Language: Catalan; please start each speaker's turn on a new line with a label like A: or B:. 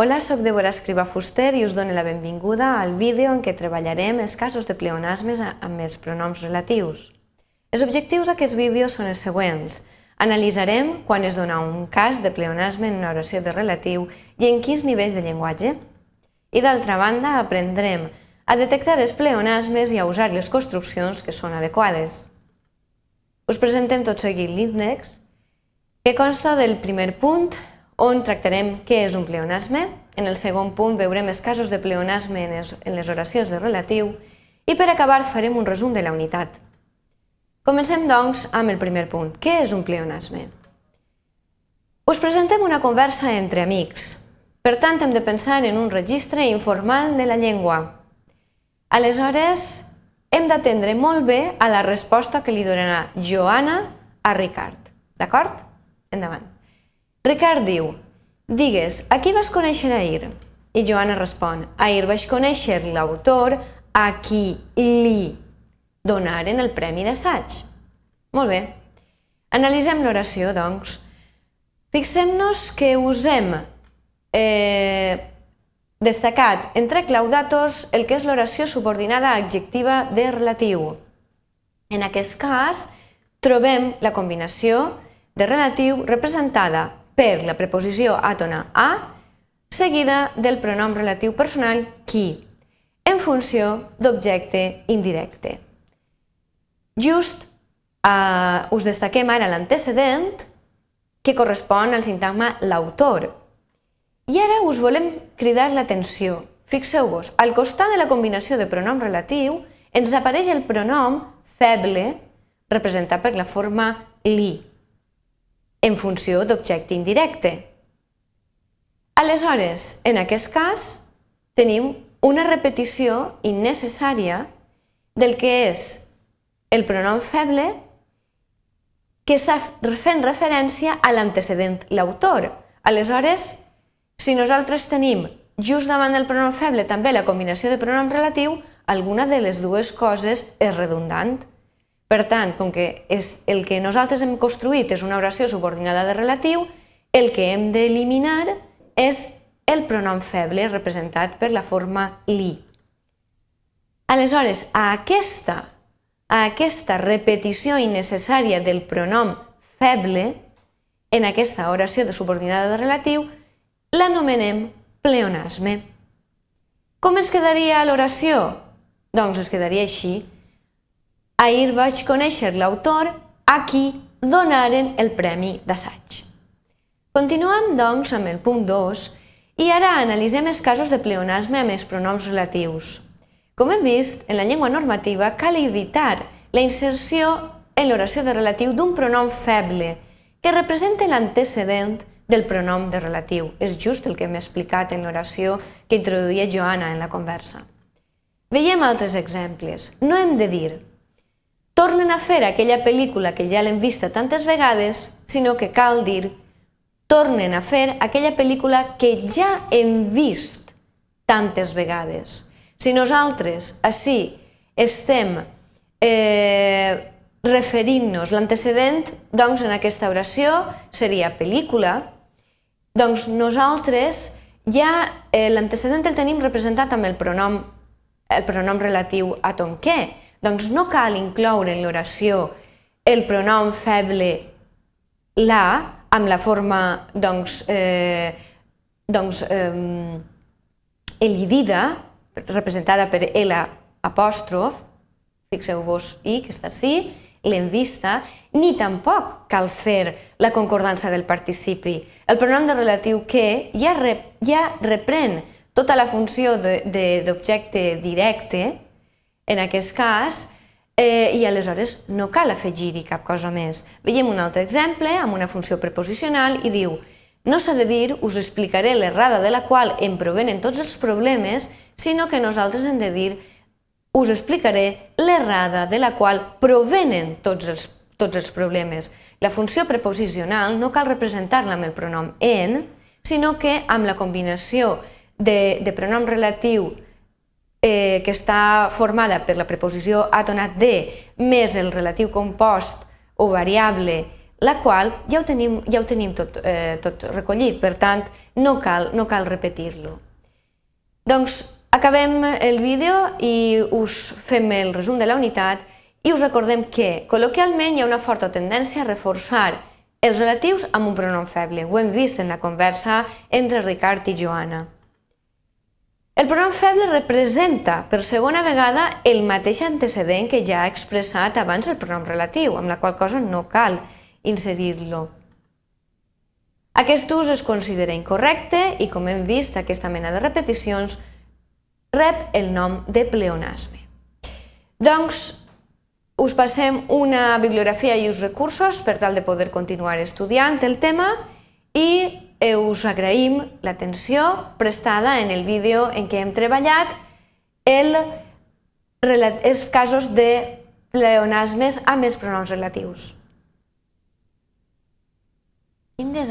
A: Hola, sóc Débora Escriba Fuster i us dono la benvinguda al vídeo en què treballarem els casos de pleonasmes amb els pronoms relatius. Els objectius d'aquest vídeo són els següents. Analitzarem quan es dona un cas de pleonasme en una oració de relatiu i en quins nivells de llenguatge. I d'altra banda, aprendrem a detectar els pleonasmes i a usar les construccions que són adequades. Us presentem tot seguit l'índex, que consta del primer punt, on tractarem què és un pleonasme. En el segon punt veurem els casos de pleonasme en les oracions de relatiu i per acabar farem un resum de la unitat. Comencem, doncs, amb el primer punt. Què és un pleonasme? Us presentem una conversa entre amics. Per tant, hem de pensar en un registre informal de la llengua. Aleshores, hem d'atendre molt bé a la resposta que li donarà Joana a Ricard. D'acord? Endavant. Ricard diu, digues, a qui vas conèixer ahir? I Joana respon, ahir vaig conèixer l'autor a qui li donaren el premi d'assaig. Molt bé. Analitzem l'oració, doncs. Fixem-nos que usem eh, destacat entre claudatos el que és l'oració subordinada adjectiva de relatiu. En aquest cas, trobem la combinació de relatiu representada per la preposició àtona a seguida del pronom relatiu personal qui, en funció d'objecte indirecte. Just eh, us destaquem ara l'antecedent que correspon al sintagma l'autor. I ara us volem cridar l'atenció. Fixeu-vos, al costat de la combinació de pronom relatiu ens apareix el pronom feble representat per la forma li en funció d'objecte indirecte. Aleshores, en aquest cas, tenim una repetició innecessària del que és el pronom feble que està fent referència a l'antecedent, l'autor. Aleshores, si nosaltres tenim just davant del pronom feble també la combinació de pronom relatiu, alguna de les dues coses és redundant. Per tant, com que és el que nosaltres hem construït és una oració subordinada de relatiu, el que hem d'eliminar és el pronom feble representat per la forma li. Aleshores, a aquesta, a aquesta repetició innecessària del pronom feble, en aquesta oració de subordinada de relatiu, l'anomenem pleonasme. Com es quedaria l'oració? Doncs es quedaria així, Ahir vaig conèixer l'autor a qui donaren el premi d'assaig. Continuem, doncs, amb el punt 2 i ara analitzem els casos de pleonasme amb els pronoms relatius. Com hem vist, en la llengua normativa cal evitar la inserció en l'oració de relatiu d'un pronom feble que representa l'antecedent del pronom de relatiu. És just el que hem explicat en l'oració que introduïa Joana en la conversa. Veiem altres exemples. No hem de dir tornen a fer aquella pel·lícula que ja l'hem vista tantes vegades, sinó que cal dir tornen a fer aquella pel·lícula que ja hem vist tantes vegades. Si nosaltres així estem eh, referint-nos l'antecedent, doncs en aquesta oració seria pel·lícula, doncs nosaltres ja eh, l'antecedent el tenim representat amb el pronom, el pronom relatiu a ton què, doncs no cal incloure en l'oració el pronom feble la amb la forma doncs, eh, doncs, eh, elidida, representada per L apòstrof, fixeu-vos i que està així, l'hem vista, ni tampoc cal fer la concordança del participi. El pronom de relatiu que ja, rep, ja reprèn tota la funció d'objecte directe, en aquest cas, eh, i aleshores no cal afegir-hi cap cosa més. Veiem un altre exemple amb una funció preposicional i diu no s'ha de dir, us explicaré l'errada de la qual em provenen tots els problemes, sinó que nosaltres hem de dir us explicaré l'errada de la qual provenen tots els, tots els problemes. La funció preposicional no cal representar-la amb el pronom en, sinó que amb la combinació de, de pronom relatiu eh, que està formada per la preposició atonat de més el relatiu compost o variable la qual ja ho tenim, ja ho tenim tot, eh, tot recollit, per tant, no cal, no cal repetir-lo. Doncs acabem el vídeo i us fem el resum de la unitat i us recordem que, col·loquialment, hi ha una forta tendència a reforçar els relatius amb un pronom feble. Ho hem vist en la conversa entre Ricard i Joana. El pronom feble representa per segona vegada el mateix antecedent que ja ha expressat abans el pronom relatiu, amb la qual cosa no cal inserir-lo. Aquest ús es considera incorrecte i, com hem vist, aquesta mena de repeticions rep el nom de pleonasme. Doncs, us passem una bibliografia i uns recursos per tal de poder continuar estudiant el tema i Us agraïm l'atenció prestada en el vídeo en què hem treballat el, els casos de pleonasmes amb els pronoms relatius.